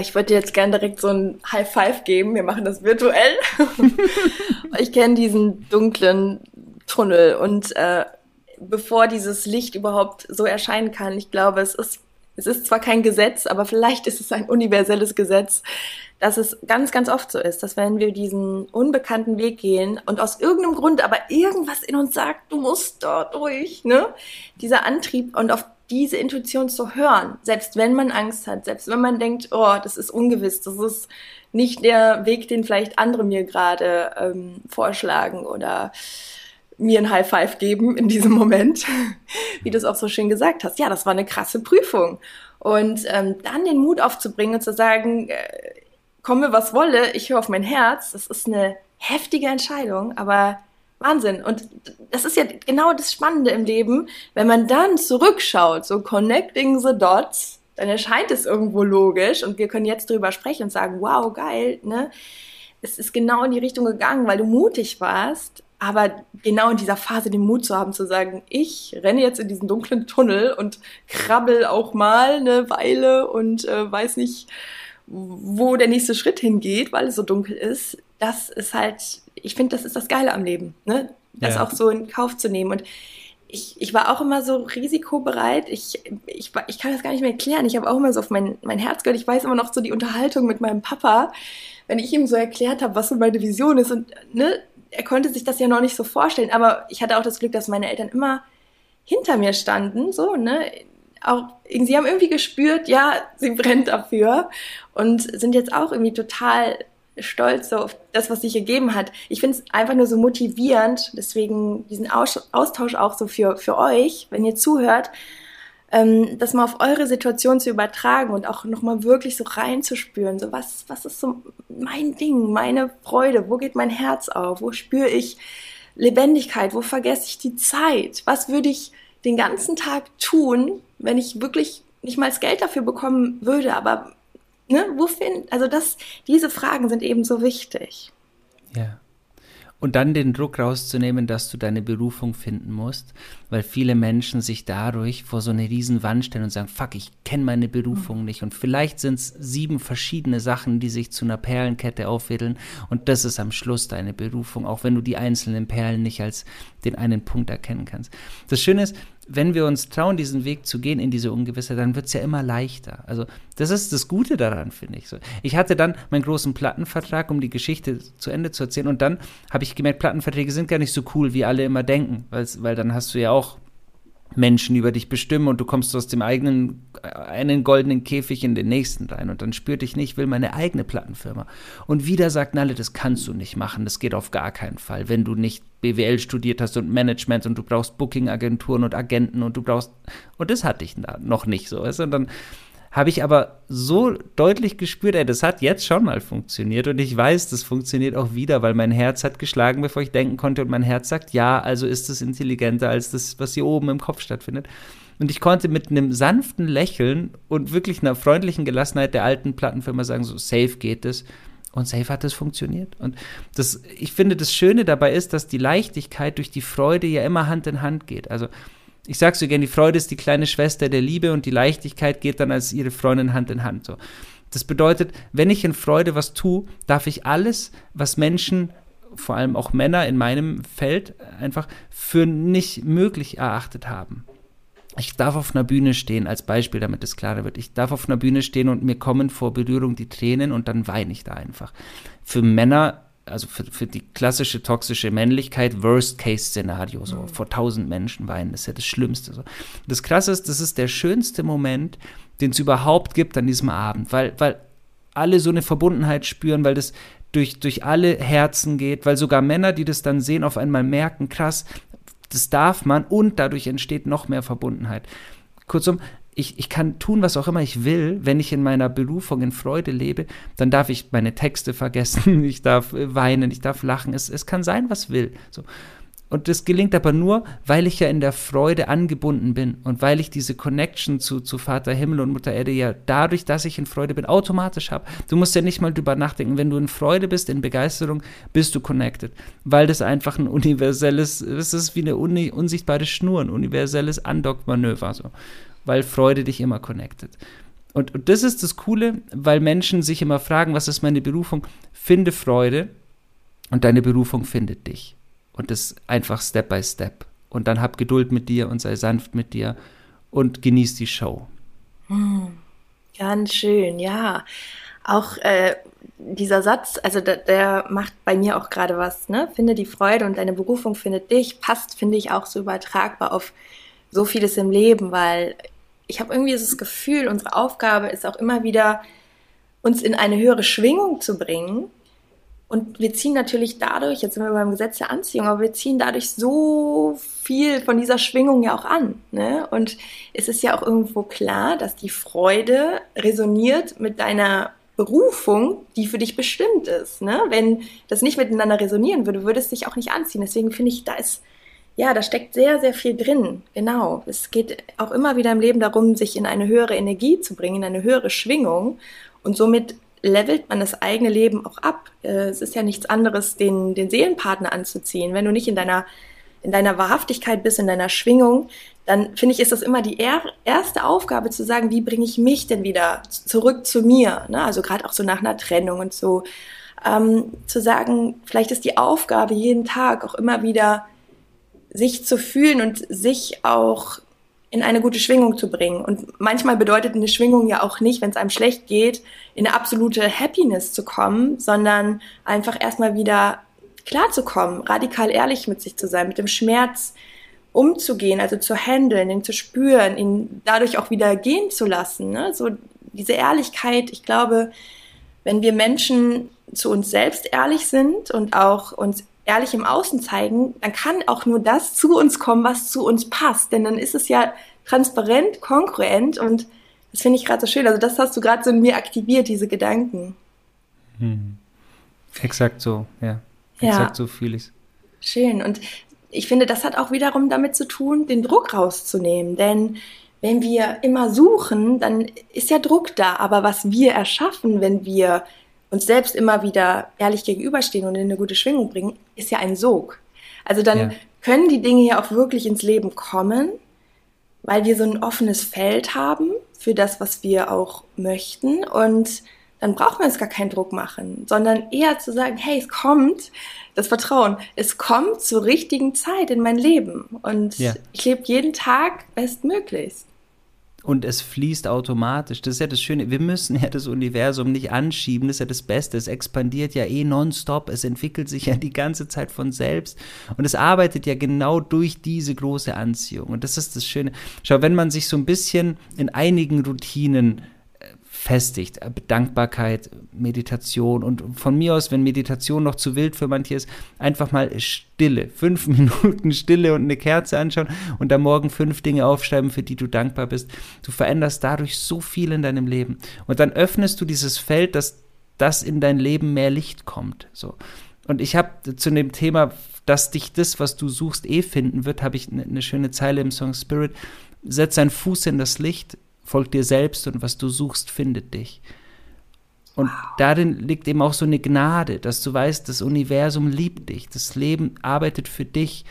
ich würde dir jetzt gerne direkt so ein High Five geben. Wir machen das virtuell. ich kenne diesen dunklen Tunnel und äh, bevor dieses Licht überhaupt so erscheinen kann, ich glaube, es ist es ist zwar kein Gesetz, aber vielleicht ist es ein universelles Gesetz, dass es ganz, ganz oft so ist, dass wenn wir diesen unbekannten Weg gehen und aus irgendeinem Grund aber irgendwas in uns sagt, du musst dort durch, ne? Dieser Antrieb und auf diese Intuition zu hören, selbst wenn man Angst hat, selbst wenn man denkt, oh, das ist ungewiss, das ist nicht der Weg, den vielleicht andere mir gerade ähm, vorschlagen oder mir ein High Five geben in diesem Moment, wie du es auch so schön gesagt hast. Ja, das war eine krasse Prüfung. Und ähm, dann den Mut aufzubringen und zu sagen, äh, komme was wolle, ich höre auf mein Herz, das ist eine heftige Entscheidung, aber Wahnsinn. Und das ist ja genau das Spannende im Leben, wenn man dann zurückschaut, so connecting the dots, dann erscheint es irgendwo logisch und wir können jetzt drüber sprechen und sagen, wow, geil, ne? Es ist genau in die Richtung gegangen, weil du mutig warst aber genau in dieser Phase den Mut zu haben, zu sagen, ich renne jetzt in diesen dunklen Tunnel und krabbel auch mal eine Weile und äh, weiß nicht, wo der nächste Schritt hingeht, weil es so dunkel ist. Das ist halt, ich finde, das ist das Geile am Leben, ne? Das ja. auch so in Kauf zu nehmen. Und ich, ich war auch immer so risikobereit. Ich, ich, ich kann das gar nicht mehr erklären. Ich habe auch immer so auf mein, mein Herz gehört. Ich weiß immer noch so die Unterhaltung mit meinem Papa, wenn ich ihm so erklärt habe, was so meine Vision ist. Und ne, er konnte sich das ja noch nicht so vorstellen, aber ich hatte auch das Glück, dass meine Eltern immer hinter mir standen, so, ne? Auch, sie haben irgendwie gespürt, ja, sie brennt dafür und sind jetzt auch irgendwie total stolz so auf das, was sich gegeben hat. Ich finde es einfach nur so motivierend, deswegen diesen Austausch auch so für, für euch, wenn ihr zuhört, ähm, das mal auf eure Situation zu übertragen und auch nochmal wirklich so reinzuspüren. So, was, was ist so mein Ding, meine Freude? Wo geht mein Herz auf? Wo spüre ich Lebendigkeit? Wo vergesse ich die Zeit? Was würde ich den ganzen Tag tun, wenn ich wirklich nicht mal das Geld dafür bekommen würde? Aber ne, wo find, also das, diese Fragen sind eben so wichtig. Ja. Und dann den Druck rauszunehmen, dass du deine Berufung finden musst, weil viele Menschen sich dadurch vor so eine riesen Wand stellen und sagen, fuck, ich kenne meine Berufung mhm. nicht. Und vielleicht sind es sieben verschiedene Sachen, die sich zu einer Perlenkette aufwiddeln. Und das ist am Schluss deine Berufung, auch wenn du die einzelnen Perlen nicht als den einen Punkt erkennen kannst. Das Schöne ist, wenn wir uns trauen, diesen Weg zu gehen in diese Ungewissheit, dann wird es ja immer leichter. Also das ist das Gute daran, finde ich. Ich hatte dann meinen großen Plattenvertrag, um die Geschichte zu Ende zu erzählen. Und dann habe ich gemerkt, Plattenverträge sind gar nicht so cool, wie alle immer denken. Weil dann hast du ja auch Menschen über dich bestimmen und du kommst aus dem eigenen, einen goldenen Käfig in den nächsten rein und dann spürt dich nicht, will meine eigene Plattenfirma. Und wieder sagt Nalle, das kannst du nicht machen, das geht auf gar keinen Fall, wenn du nicht BWL studiert hast und Management und du brauchst Booking-Agenturen und Agenten und du brauchst, und das hatte ich noch nicht so, weißt du? Habe ich aber so deutlich gespürt, ey, das hat jetzt schon mal funktioniert und ich weiß, das funktioniert auch wieder, weil mein Herz hat geschlagen, bevor ich denken konnte und mein Herz sagt, ja, also ist es intelligenter als das, was hier oben im Kopf stattfindet. Und ich konnte mit einem sanften Lächeln und wirklich einer freundlichen Gelassenheit der alten Plattenfirma sagen, so safe geht es. Und safe hat es funktioniert. Und das, ich finde, das Schöne dabei ist, dass die Leichtigkeit durch die Freude ja immer Hand in Hand geht. Also ich sag so gern, die Freude ist die kleine Schwester der Liebe und die Leichtigkeit geht dann als ihre Freundin Hand in Hand. So. Das bedeutet, wenn ich in Freude was tue, darf ich alles, was Menschen, vor allem auch Männer in meinem Feld, einfach für nicht möglich erachtet haben. Ich darf auf einer Bühne stehen, als Beispiel, damit es klarer wird. Ich darf auf einer Bühne stehen und mir kommen vor Berührung die Tränen und dann weine ich da einfach. Für Männer also für, für die klassische toxische Männlichkeit, Worst-Case-Szenario, so mhm. vor tausend Menschen weinen, das ist ja das Schlimmste. So. Das Krasse ist, das ist der schönste Moment, den es überhaupt gibt an diesem Abend, weil, weil alle so eine Verbundenheit spüren, weil das durch, durch alle Herzen geht, weil sogar Männer, die das dann sehen, auf einmal merken, krass, das darf man und dadurch entsteht noch mehr Verbundenheit. Kurzum, ich, ich kann tun, was auch immer ich will, wenn ich in meiner Berufung in Freude lebe, dann darf ich meine Texte vergessen, ich darf äh, weinen, ich darf lachen, es, es kann sein, was will. So. Und das gelingt aber nur, weil ich ja in der Freude angebunden bin und weil ich diese Connection zu, zu Vater Himmel und Mutter Erde ja dadurch, dass ich in Freude bin, automatisch habe. Du musst ja nicht mal drüber nachdenken. Wenn du in Freude bist, in Begeisterung, bist du connected. Weil das einfach ein universelles, es ist wie eine unsichtbare Schnur, ein universelles Undock-Manöver. So weil Freude dich immer connectet. Und, und das ist das Coole, weil Menschen sich immer fragen, was ist meine Berufung? Finde Freude und deine Berufung findet dich. Und das einfach Step by Step. Und dann hab Geduld mit dir und sei sanft mit dir und genieß die Show. Hm, ganz schön, ja. Auch äh, dieser Satz, also der, der macht bei mir auch gerade was, ne? Finde die Freude und deine Berufung findet dich, passt, finde ich, auch so übertragbar auf so vieles im Leben, weil ich habe irgendwie das Gefühl, unsere Aufgabe ist auch immer wieder, uns in eine höhere Schwingung zu bringen. Und wir ziehen natürlich dadurch, jetzt sind wir beim Gesetz der Anziehung, aber wir ziehen dadurch so viel von dieser Schwingung ja auch an. Ne? Und es ist ja auch irgendwo klar, dass die Freude resoniert mit deiner Berufung, die für dich bestimmt ist. Ne? Wenn das nicht miteinander resonieren würde, würde es dich auch nicht anziehen. Deswegen finde ich, da ist, ja, da steckt sehr, sehr viel drin. Genau. Es geht auch immer wieder im Leben darum, sich in eine höhere Energie zu bringen, in eine höhere Schwingung. Und somit levelt man das eigene Leben auch ab. Äh, es ist ja nichts anderes, den, den Seelenpartner anzuziehen. Wenn du nicht in deiner, in deiner Wahrhaftigkeit bist, in deiner Schwingung, dann finde ich, ist das immer die er erste Aufgabe zu sagen, wie bringe ich mich denn wieder zurück zu mir? Ne? Also gerade auch so nach einer Trennung und so. Ähm, zu sagen, vielleicht ist die Aufgabe jeden Tag auch immer wieder sich zu fühlen und sich auch in eine gute Schwingung zu bringen. Und manchmal bedeutet eine Schwingung ja auch nicht, wenn es einem schlecht geht, in eine absolute Happiness zu kommen, sondern einfach erstmal wieder klarzukommen, radikal ehrlich mit sich zu sein, mit dem Schmerz umzugehen, also zu handeln, ihn zu spüren, ihn dadurch auch wieder gehen zu lassen. Ne? So diese Ehrlichkeit, ich glaube, wenn wir Menschen zu uns selbst ehrlich sind und auch uns ehrlich im Außen zeigen, dann kann auch nur das zu uns kommen, was zu uns passt. Denn dann ist es ja transparent, kongruent und das finde ich gerade so schön. Also das hast du gerade so in mir aktiviert, diese Gedanken. Hm. Exakt so, ja. Exakt ja. so fühle ich es. Schön. Und ich finde, das hat auch wiederum damit zu tun, den Druck rauszunehmen. Denn wenn wir immer suchen, dann ist ja Druck da. Aber was wir erschaffen, wenn wir uns selbst immer wieder ehrlich gegenüberstehen und in eine gute Schwingung bringen, ist ja ein Sog. Also dann ja. können die Dinge ja auch wirklich ins Leben kommen, weil wir so ein offenes Feld haben für das, was wir auch möchten. Und dann brauchen wir uns gar keinen Druck machen, sondern eher zu sagen, hey, es kommt, das Vertrauen, es kommt zur richtigen Zeit in mein Leben. Und ja. ich lebe jeden Tag bestmöglichst und es fließt automatisch. Das ist ja das Schöne. Wir müssen ja das Universum nicht anschieben. Das ist ja das Beste. Es expandiert ja eh nonstop. Es entwickelt sich ja die ganze Zeit von selbst. Und es arbeitet ja genau durch diese große Anziehung. Und das ist das Schöne. Schau, wenn man sich so ein bisschen in einigen Routinen festigt. Dankbarkeit, Meditation und von mir aus, wenn Meditation noch zu wild für manche ist, einfach mal Stille. Fünf Minuten Stille und eine Kerze anschauen und am Morgen fünf Dinge aufschreiben, für die du dankbar bist. Du veränderst dadurch so viel in deinem Leben. Und dann öffnest du dieses Feld, dass das in dein Leben mehr Licht kommt. So. Und ich habe zu dem Thema, dass dich das, was du suchst, eh finden wird, habe ich eine ne schöne Zeile im Song Spirit. Setz einen Fuß in das Licht, folg dir selbst und was du suchst, findet dich. Und wow. darin liegt eben auch so eine Gnade, dass du weißt, das Universum liebt dich, das Leben arbeitet für dich.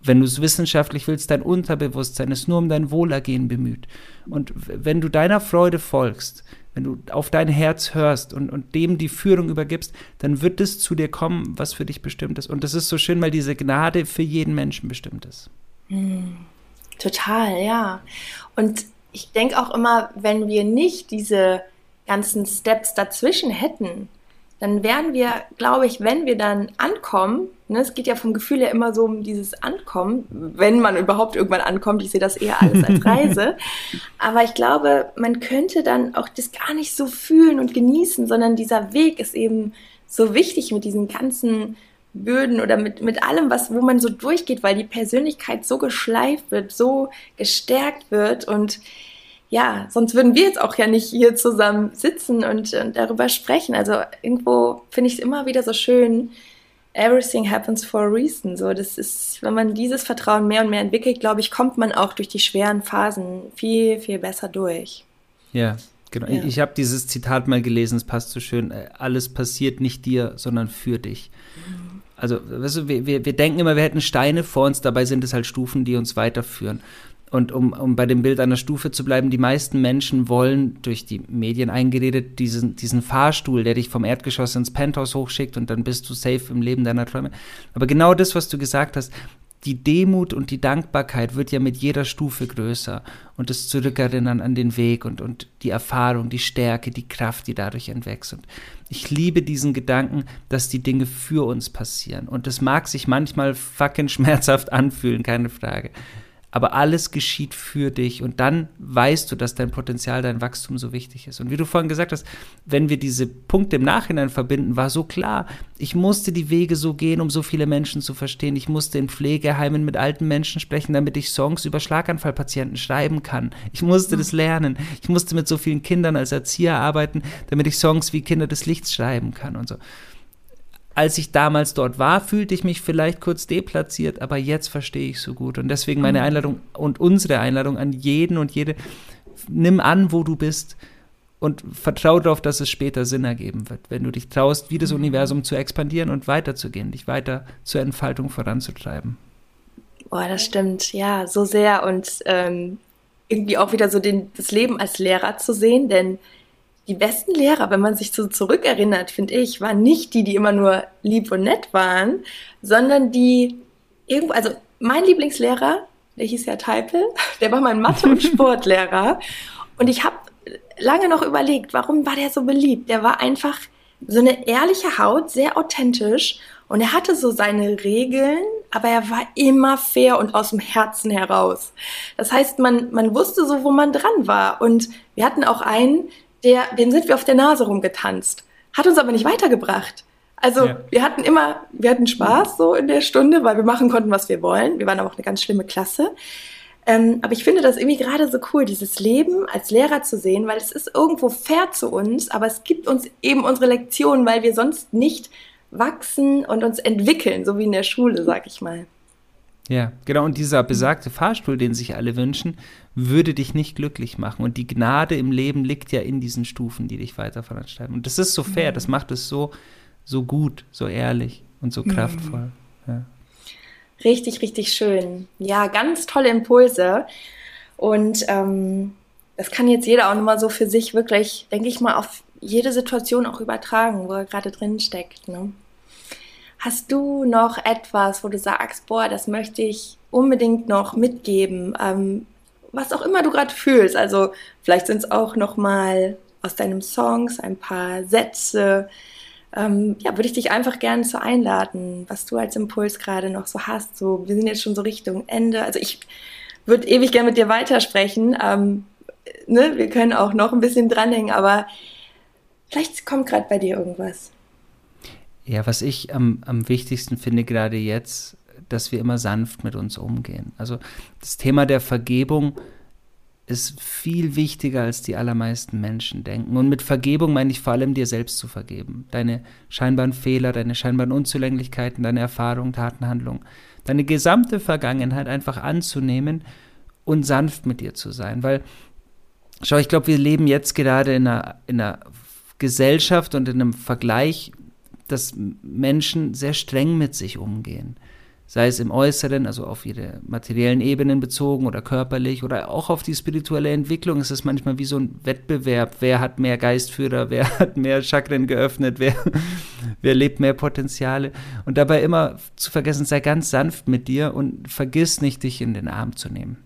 Wenn du es wissenschaftlich willst, dein Unterbewusstsein ist nur um dein Wohlergehen bemüht. Und wenn du deiner Freude folgst, wenn du auf dein Herz hörst und, und dem die Führung übergibst, dann wird es zu dir kommen, was für dich bestimmt ist. Und das ist so schön, weil diese Gnade für jeden Menschen bestimmt ist. Mm, total, ja. Und ich denke auch immer, wenn wir nicht diese ganzen Steps dazwischen hätten, dann wären wir, glaube ich, wenn wir dann ankommen, ne, es geht ja vom Gefühl her immer so um dieses Ankommen, wenn man überhaupt irgendwann ankommt, ich sehe das eher alles als Reise, aber ich glaube, man könnte dann auch das gar nicht so fühlen und genießen, sondern dieser Weg ist eben so wichtig mit diesen ganzen Böden oder mit, mit allem, was, wo man so durchgeht, weil die Persönlichkeit so geschleift wird, so gestärkt wird und ja, sonst würden wir jetzt auch ja nicht hier zusammen sitzen und, und darüber sprechen. Also irgendwo finde ich es immer wieder so schön, everything happens for a reason. So, das ist, wenn man dieses Vertrauen mehr und mehr entwickelt, glaube ich, kommt man auch durch die schweren Phasen viel, viel besser durch. Ja, Genau, ja. ich habe dieses Zitat mal gelesen, es passt so schön, äh, alles passiert nicht dir, sondern für dich. Mhm. Also, weißt du, wir, wir, wir denken immer, wir hätten Steine vor uns, dabei sind es halt Stufen, die uns weiterführen. Und um, um bei dem Bild einer Stufe zu bleiben, die meisten Menschen wollen durch die Medien eingeredet diesen, diesen Fahrstuhl, der dich vom Erdgeschoss ins Penthouse hochschickt und dann bist du safe im Leben deiner Träume. Aber genau das, was du gesagt hast, die Demut und die Dankbarkeit wird ja mit jeder Stufe größer und das Zurückerinnern an den Weg und, und die Erfahrung, die Stärke, die Kraft, die dadurch entwächst. Und ich liebe diesen Gedanken, dass die Dinge für uns passieren. Und das mag sich manchmal fucking schmerzhaft anfühlen, keine Frage aber alles geschieht für dich und dann weißt du, dass dein Potenzial, dein Wachstum so wichtig ist. Und wie du vorhin gesagt hast, wenn wir diese Punkte im Nachhinein verbinden, war so klar, ich musste die Wege so gehen, um so viele Menschen zu verstehen. Ich musste in Pflegeheimen mit alten Menschen sprechen, damit ich Songs über Schlaganfallpatienten schreiben kann. Ich musste das lernen. Ich musste mit so vielen Kindern als Erzieher arbeiten, damit ich Songs wie Kinder des Lichts schreiben kann und so als ich damals dort war, fühlte ich mich vielleicht kurz deplatziert, aber jetzt verstehe ich so gut. Und deswegen meine mhm. Einladung und unsere Einladung an jeden und jede, nimm an, wo du bist und vertraue darauf, dass es später Sinn ergeben wird, wenn du dich traust, wie das mhm. Universum zu expandieren und weiterzugehen, dich weiter zur Entfaltung voranzutreiben. Boah, das stimmt, ja, so sehr. Und ähm, irgendwie auch wieder so den, das Leben als Lehrer zu sehen, denn die besten Lehrer, wenn man sich so zurückerinnert, finde ich, waren nicht die, die immer nur lieb und nett waren, sondern die irgendwo, also mein Lieblingslehrer, der hieß ja Teipel, der war mein Mathe- und Sportlehrer. Und ich habe lange noch überlegt, warum war der so beliebt? Der war einfach so eine ehrliche Haut, sehr authentisch und er hatte so seine Regeln, aber er war immer fair und aus dem Herzen heraus. Das heißt, man, man wusste so, wo man dran war. Und wir hatten auch einen, der, dem sind wir auf der Nase rumgetanzt. Hat uns aber nicht weitergebracht. Also ja. wir hatten immer, wir hatten Spaß so in der Stunde, weil wir machen konnten, was wir wollen. Wir waren aber auch eine ganz schlimme Klasse. Ähm, aber ich finde das irgendwie gerade so cool, dieses Leben als Lehrer zu sehen, weil es ist irgendwo fair zu uns, aber es gibt uns eben unsere Lektionen, weil wir sonst nicht wachsen und uns entwickeln, so wie in der Schule, sag ich mal. Ja, genau. Und dieser besagte Fahrstuhl, den sich alle wünschen, würde dich nicht glücklich machen. Und die Gnade im Leben liegt ja in diesen Stufen, die dich weiter voransteigen. Und das ist so fair, das macht es so, so gut, so ehrlich und so kraftvoll. Ja. Richtig, richtig schön. Ja, ganz tolle Impulse. Und ähm, das kann jetzt jeder auch nochmal so für sich wirklich, denke ich mal, auf jede Situation auch übertragen, wo er gerade drin steckt. Ne? Hast du noch etwas, wo du sagst, boah, das möchte ich unbedingt noch mitgeben? Ähm, was auch immer du gerade fühlst. Also vielleicht sind es auch noch mal aus deinem Songs ein paar Sätze. Ähm, ja, würde ich dich einfach gerne so einladen, was du als Impuls gerade noch so hast. So, wir sind jetzt schon so Richtung Ende. Also ich würde ewig gerne mit dir weitersprechen. Ähm, ne? Wir können auch noch ein bisschen dranhängen, aber vielleicht kommt gerade bei dir irgendwas. Ja, was ich am, am wichtigsten finde gerade jetzt, dass wir immer sanft mit uns umgehen. Also das Thema der Vergebung ist viel wichtiger, als die allermeisten Menschen denken. Und mit Vergebung meine ich vor allem dir selbst zu vergeben. Deine scheinbaren Fehler, deine scheinbaren Unzulänglichkeiten, deine Erfahrungen, Taten, Handlungen. Deine gesamte Vergangenheit einfach anzunehmen und sanft mit dir zu sein. Weil, schau, ich glaube, wir leben jetzt gerade in einer, in einer Gesellschaft und in einem Vergleich, dass Menschen sehr streng mit sich umgehen sei es im Äußeren, also auf ihre materiellen Ebenen bezogen oder körperlich oder auch auf die spirituelle Entwicklung. Es ist manchmal wie so ein Wettbewerb. Wer hat mehr Geistführer, wer hat mehr Chakren geöffnet, wer, wer lebt mehr Potenziale. Und dabei immer zu vergessen, sei ganz sanft mit dir und vergiss nicht, dich in den Arm zu nehmen.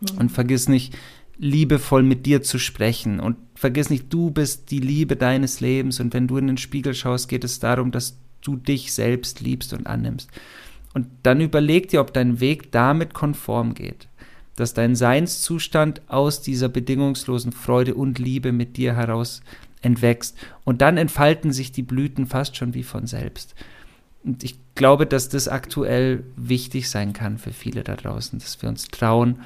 Mhm. Und vergiss nicht, liebevoll mit dir zu sprechen und vergiss nicht, du bist die Liebe deines Lebens und wenn du in den Spiegel schaust, geht es darum, dass du dich selbst liebst und annimmst. Und dann überleg dir, ob dein Weg damit konform geht, dass dein Seinszustand aus dieser bedingungslosen Freude und Liebe mit dir heraus entwächst. Und dann entfalten sich die Blüten fast schon wie von selbst. Und ich glaube, dass das aktuell wichtig sein kann für viele da draußen, dass wir uns trauen,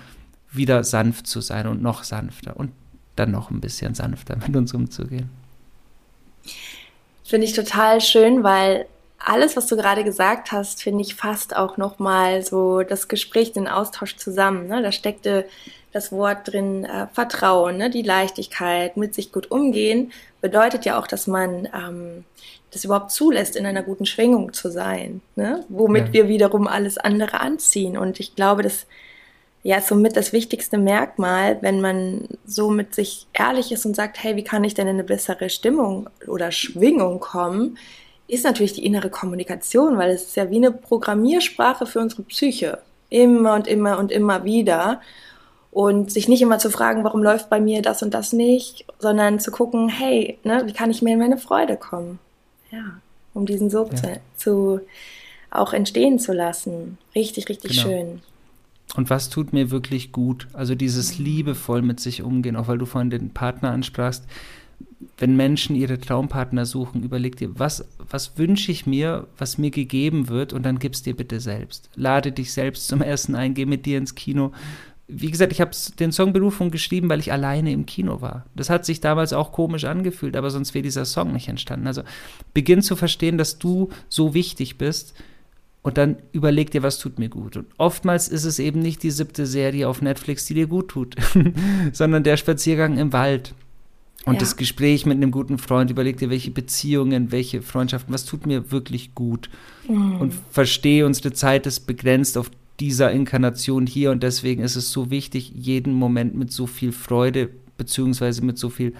wieder sanft zu sein und noch sanfter und dann noch ein bisschen sanfter mit uns umzugehen. Finde ich total schön, weil alles, was du gerade gesagt hast, finde ich fast auch nochmal so das Gespräch, den Austausch zusammen. Ne? Da steckte das Wort drin äh, Vertrauen, ne? die Leichtigkeit, mit sich gut umgehen, bedeutet ja auch, dass man ähm, das überhaupt zulässt, in einer guten Schwingung zu sein, ne? womit ja. wir wiederum alles andere anziehen. Und ich glaube, das ja, somit das wichtigste Merkmal, wenn man so mit sich ehrlich ist und sagt, hey, wie kann ich denn in eine bessere Stimmung oder Schwingung kommen, ist natürlich die innere Kommunikation, weil es ist ja wie eine Programmiersprache für unsere Psyche. Immer und immer und immer wieder. Und sich nicht immer zu fragen, warum läuft bei mir das und das nicht, sondern zu gucken, hey, ne, wie kann ich mir in meine Freude kommen? Ja, um diesen Sog ja. zu, zu, auch entstehen zu lassen. Richtig, richtig genau. schön. Und was tut mir wirklich gut? Also dieses liebevoll mit sich umgehen, auch weil du vorhin den Partner ansprachst. Wenn Menschen ihre Traumpartner suchen, überleg dir, was, was wünsche ich mir, was mir gegeben wird und dann gib's dir bitte selbst. Lade dich selbst zum Essen ein, geh mit dir ins Kino. Wie gesagt, ich habe den Song Berufung geschrieben, weil ich alleine im Kino war. Das hat sich damals auch komisch angefühlt, aber sonst wäre dieser Song nicht entstanden. Also beginn zu verstehen, dass du so wichtig bist und dann überleg dir, was tut mir gut. Und oftmals ist es eben nicht die siebte Serie auf Netflix, die dir gut tut, sondern der Spaziergang im Wald. Und ja. das Gespräch mit einem guten Freund, überleg dir, welche Beziehungen, welche Freundschaften, was tut mir wirklich gut. Mhm. Und verstehe, unsere Zeit ist begrenzt auf dieser Inkarnation hier und deswegen ist es so wichtig, jeden Moment mit so viel Freude beziehungsweise mit so viel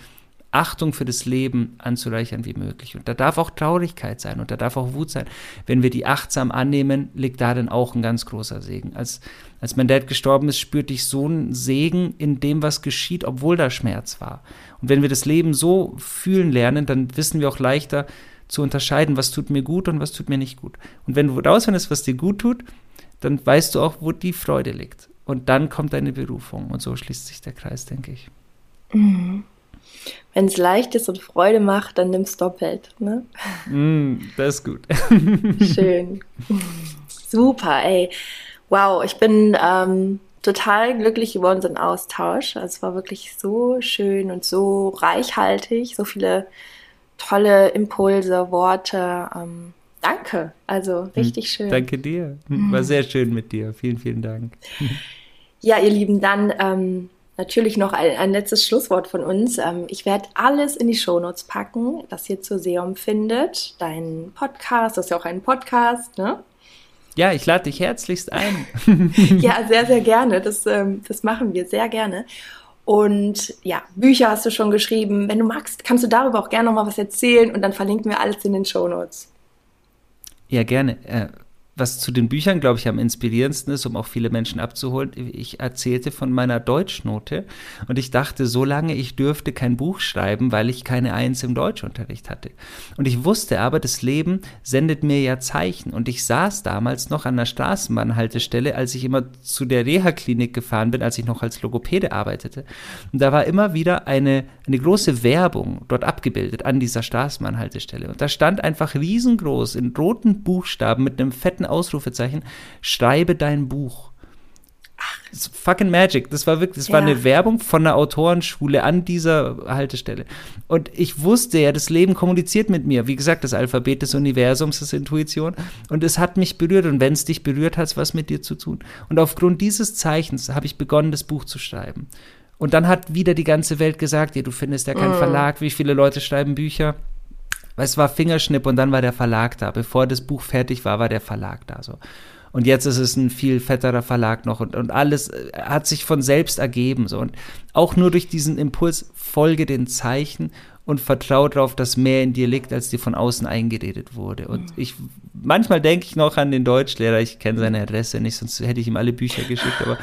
Achtung für das Leben anzureichern wie möglich. Und da darf auch Traurigkeit sein und da darf auch Wut sein. Wenn wir die achtsam annehmen, liegt darin auch ein ganz großer Segen. Als, als mein Dad gestorben ist, spürte ich so einen Segen in dem, was geschieht, obwohl da Schmerz war. Und wenn wir das Leben so fühlen lernen, dann wissen wir auch leichter zu unterscheiden, was tut mir gut und was tut mir nicht gut. Und wenn du rausfindest, was dir gut tut, dann weißt du auch, wo die Freude liegt. Und dann kommt deine Berufung. Und so schließt sich der Kreis, denke ich. Mhm. Wenn es leicht ist und Freude macht, dann nimm's doppelt. Ne? Mm, das ist gut. Schön. Super, ey. Wow, ich bin ähm, total glücklich über unseren Austausch. Also es war wirklich so schön und so reichhaltig, so viele tolle Impulse, Worte. Ähm, danke. Also richtig schön. Danke dir. War sehr schön mit dir. Vielen, vielen Dank. Ja, ihr Lieben, dann ähm, Natürlich noch ein, ein letztes Schlusswort von uns. Ähm, ich werde alles in die Shownotes packen, das ihr zur Seum findet. Dein Podcast, das ist ja auch ein Podcast, ne? Ja, ich lade dich herzlichst ein. ja, sehr, sehr gerne. Das, ähm, das machen wir sehr gerne. Und ja, Bücher hast du schon geschrieben. Wenn du magst, kannst du darüber auch gerne noch mal was erzählen und dann verlinken wir alles in den Shownotes. Ja, gerne. Äh, was zu den Büchern, glaube ich, am inspirierendsten ist, um auch viele Menschen abzuholen, ich erzählte von meiner Deutschnote und ich dachte so lange, ich dürfte kein Buch schreiben, weil ich keine Eins im Deutschunterricht hatte. Und ich wusste aber, das Leben sendet mir ja Zeichen und ich saß damals noch an der Straßenbahnhaltestelle, als ich immer zu der Reha-Klinik gefahren bin, als ich noch als Logopäde arbeitete. Und da war immer wieder eine, eine große Werbung dort abgebildet an dieser Straßenbahnhaltestelle. Und da stand einfach riesengroß in roten Buchstaben mit einem fetten fetten Ausrufezeichen, schreibe dein Buch. Ach, fucking Magic. Das war wirklich, das ja. war eine Werbung von einer Autorenschule an dieser Haltestelle. Und ich wusste ja, das Leben kommuniziert mit mir. Wie gesagt, das Alphabet des Universums ist Intuition. Und es hat mich berührt. Und wenn es dich berührt, hat es was mit dir zu tun. Und aufgrund dieses Zeichens habe ich begonnen, das Buch zu schreiben. Und dann hat wieder die ganze Welt gesagt, ja, du findest ja keinen mm. Verlag, wie viele Leute schreiben Bücher. Weil es war Fingerschnipp und dann war der Verlag da. Bevor das Buch fertig war, war der Verlag da so. Und jetzt ist es ein viel fetterer Verlag noch und, und alles äh, hat sich von selbst ergeben. So. Und auch nur durch diesen Impuls folge den Zeichen und vertraue darauf, dass mehr in dir liegt, als dir von außen eingeredet wurde. Und mhm. ich manchmal denke ich noch an den Deutschlehrer, ich kenne seine Adresse nicht, sonst hätte ich ihm alle Bücher geschickt, aber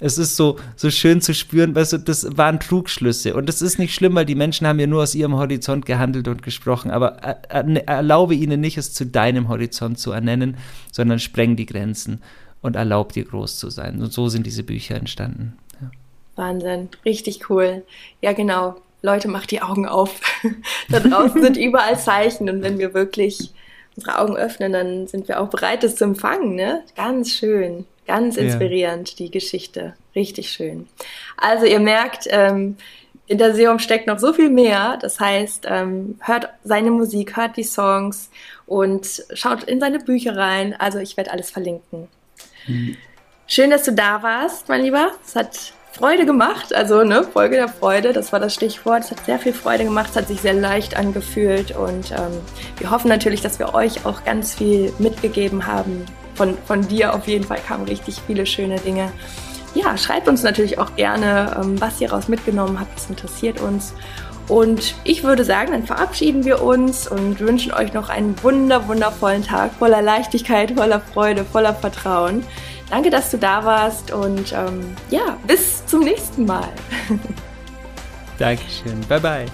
es ist so, so schön zu spüren, weißt du, das waren Trugschlüsse. Und das ist nicht schlimm, weil die Menschen haben ja nur aus ihrem Horizont gehandelt und gesprochen. Aber erlaube ihnen nicht, es zu deinem Horizont zu ernennen, sondern spreng die Grenzen und erlaub dir groß zu sein. Und so sind diese Bücher entstanden. Ja. Wahnsinn, richtig cool. Ja, genau. Leute, macht die Augen auf. da draußen sind überall Zeichen und wenn wir wirklich unsere Augen öffnen, dann sind wir auch bereit, das zu empfangen. Ne? Ganz schön. Ganz inspirierend, ja. die Geschichte. Richtig schön. Also ihr merkt, ähm, in der Seum steckt noch so viel mehr. Das heißt, ähm, hört seine Musik, hört die Songs und schaut in seine Bücher rein. Also ich werde alles verlinken. Mhm. Schön, dass du da warst, mein Lieber. Es hat Freude gemacht, also ne, Folge der Freude, das war das Stichwort. Es hat sehr viel Freude gemacht, es hat sich sehr leicht angefühlt und ähm, wir hoffen natürlich, dass wir euch auch ganz viel mitgegeben haben, von, von dir auf jeden Fall kamen richtig viele schöne Dinge. ja, schreibt uns natürlich auch gerne, ähm, was ihr daraus mitgenommen habt. Das interessiert uns. Und ich würde sagen, dann verabschieden wir uns und wünschen euch noch einen wunder, wundervollen Tag voller Leichtigkeit, voller Freude, voller Vertrauen. Danke, dass du da warst und ähm, ja, bis zum nächsten Mal. Dankeschön. Bye bye.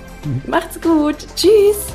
Macht's gut. Tschüss.